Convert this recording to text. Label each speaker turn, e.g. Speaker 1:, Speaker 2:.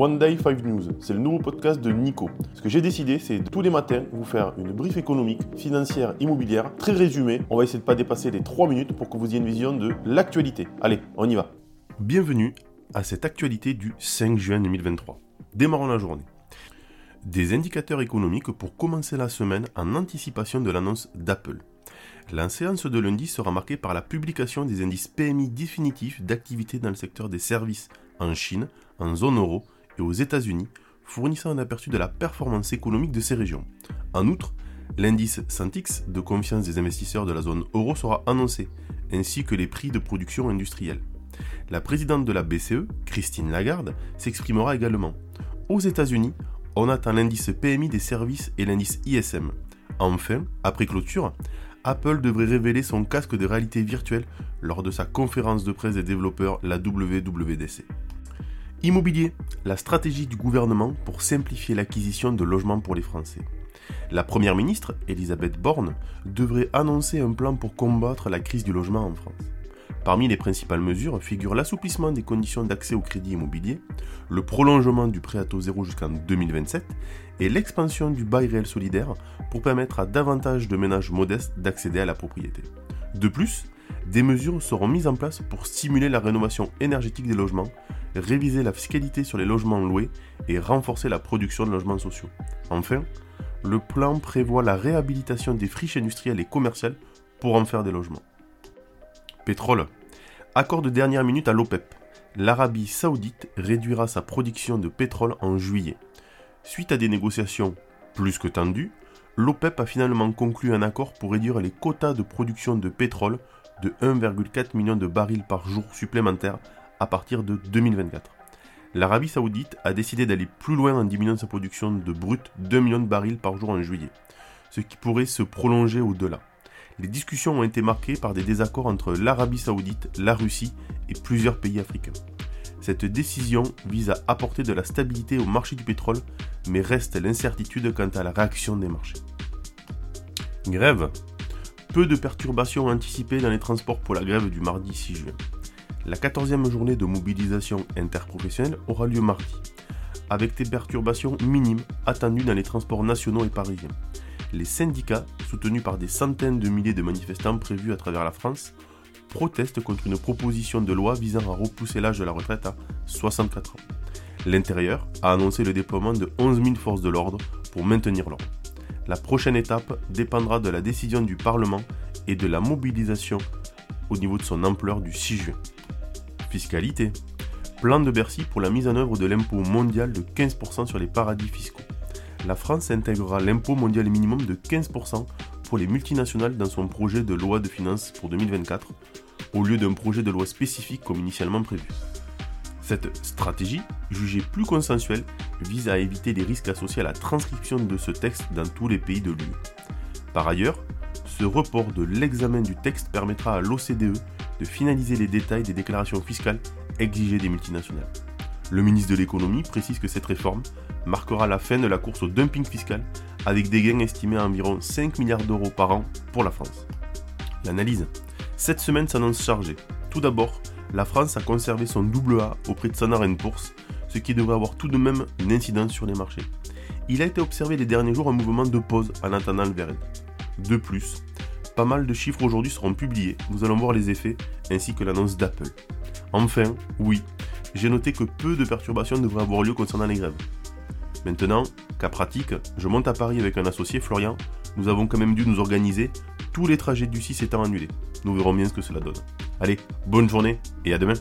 Speaker 1: One Day 5 News, c'est le nouveau podcast de Nico. Ce que j'ai décidé, c'est tous les matins vous faire une brief économique, financière, immobilière, très résumée. On va essayer de ne pas dépasser les 3 minutes pour que vous ayez une vision de l'actualité. Allez, on y va. Bienvenue à cette actualité du 5 juin 2023. Démarrons la journée. Des indicateurs économiques pour commencer la semaine en anticipation de l'annonce d'Apple. La séance de lundi sera marquée par la publication des indices PMI définitifs d'activité dans le secteur des services en Chine, en zone euro et aux États-Unis, fournissant un aperçu de la performance économique de ces régions. En outre, l'indice Santix de confiance des investisseurs de la zone euro sera annoncé, ainsi que les prix de production industrielle. La présidente de la BCE, Christine Lagarde, s'exprimera également. Aux États-Unis, on attend l'indice PMI des services et l'indice ISM. Enfin, après clôture, Apple devrait révéler son casque de réalité virtuelle lors de sa conférence de presse des développeurs, la WWDC. Immobilier, la stratégie du gouvernement pour simplifier l'acquisition de logements pour les Français. La Première ministre, Elisabeth Borne, devrait annoncer un plan pour combattre la crise du logement en France. Parmi les principales mesures figurent l'assouplissement des conditions d'accès au crédit immobilier, le prolongement du prêt à taux zéro jusqu'en 2027 et l'expansion du bail réel solidaire pour permettre à davantage de ménages modestes d'accéder à la propriété. De plus, des mesures seront mises en place pour stimuler la rénovation énergétique des logements, réviser la fiscalité sur les logements loués et renforcer la production de logements sociaux. Enfin, le plan prévoit la réhabilitation des friches industrielles et commerciales pour en faire des logements. Pétrole. Accord de dernière minute à l'OPEP. L'Arabie saoudite réduira sa production de pétrole en juillet. Suite à des négociations plus que tendues, l'OPEP a finalement conclu un accord pour réduire les quotas de production de pétrole de 1,4 million de barils par jour supplémentaires à partir de 2024. L'Arabie saoudite a décidé d'aller plus loin en diminuant sa production de brut 2 millions de barils par jour en juillet, ce qui pourrait se prolonger au-delà. Les discussions ont été marquées par des désaccords entre l'Arabie saoudite, la Russie et plusieurs pays africains. Cette décision vise à apporter de la stabilité au marché du pétrole, mais reste l'incertitude quant à la réaction des marchés. Grève peu de perturbations anticipées dans les transports pour la grève du mardi 6 juin. La 14e journée de mobilisation interprofessionnelle aura lieu mardi, avec des perturbations minimes attendues dans les transports nationaux et parisiens. Les syndicats, soutenus par des centaines de milliers de manifestants prévus à travers la France, protestent contre une proposition de loi visant à repousser l'âge de la retraite à 64 ans. L'intérieur a annoncé le déploiement de 11 000 forces de l'ordre pour maintenir l'ordre. La prochaine étape dépendra de la décision du Parlement et de la mobilisation au niveau de son ampleur du 6 juin. Fiscalité. Plan de Bercy pour la mise en œuvre de l'impôt mondial de 15% sur les paradis fiscaux. La France intégrera l'impôt mondial minimum de 15% pour les multinationales dans son projet de loi de finances pour 2024, au lieu d'un projet de loi spécifique comme initialement prévu. Cette stratégie, jugée plus consensuelle, vise à éviter les risques associés à la transcription de ce texte dans tous les pays de l'UE. Par ailleurs, ce report de l'examen du texte permettra à l'OCDE de finaliser les détails des déclarations fiscales exigées des multinationales. Le ministre de l'économie précise que cette réforme marquera la fin de la course au dumping fiscal avec des gains estimés à environ 5 milliards d'euros par an pour la France. L'analyse. Cette semaine s'annonce chargée. Tout d'abord, la France a conservé son double A auprès de Standard Poor's, ce qui devrait avoir tout de même une incidence sur les marchés. Il a été observé les derniers jours un mouvement de pause en attendant le verre. De plus, pas mal de chiffres aujourd'hui seront publiés, nous allons voir les effets ainsi que l'annonce d'Apple. Enfin, oui, j'ai noté que peu de perturbations devraient avoir lieu concernant les grèves. Maintenant, cas pratique, je monte à Paris avec un associé, Florian. Nous avons quand même dû nous organiser, tous les trajets du 6 étant annulés. Nous verrons bien ce que cela donne. Allez, bonne journée et à demain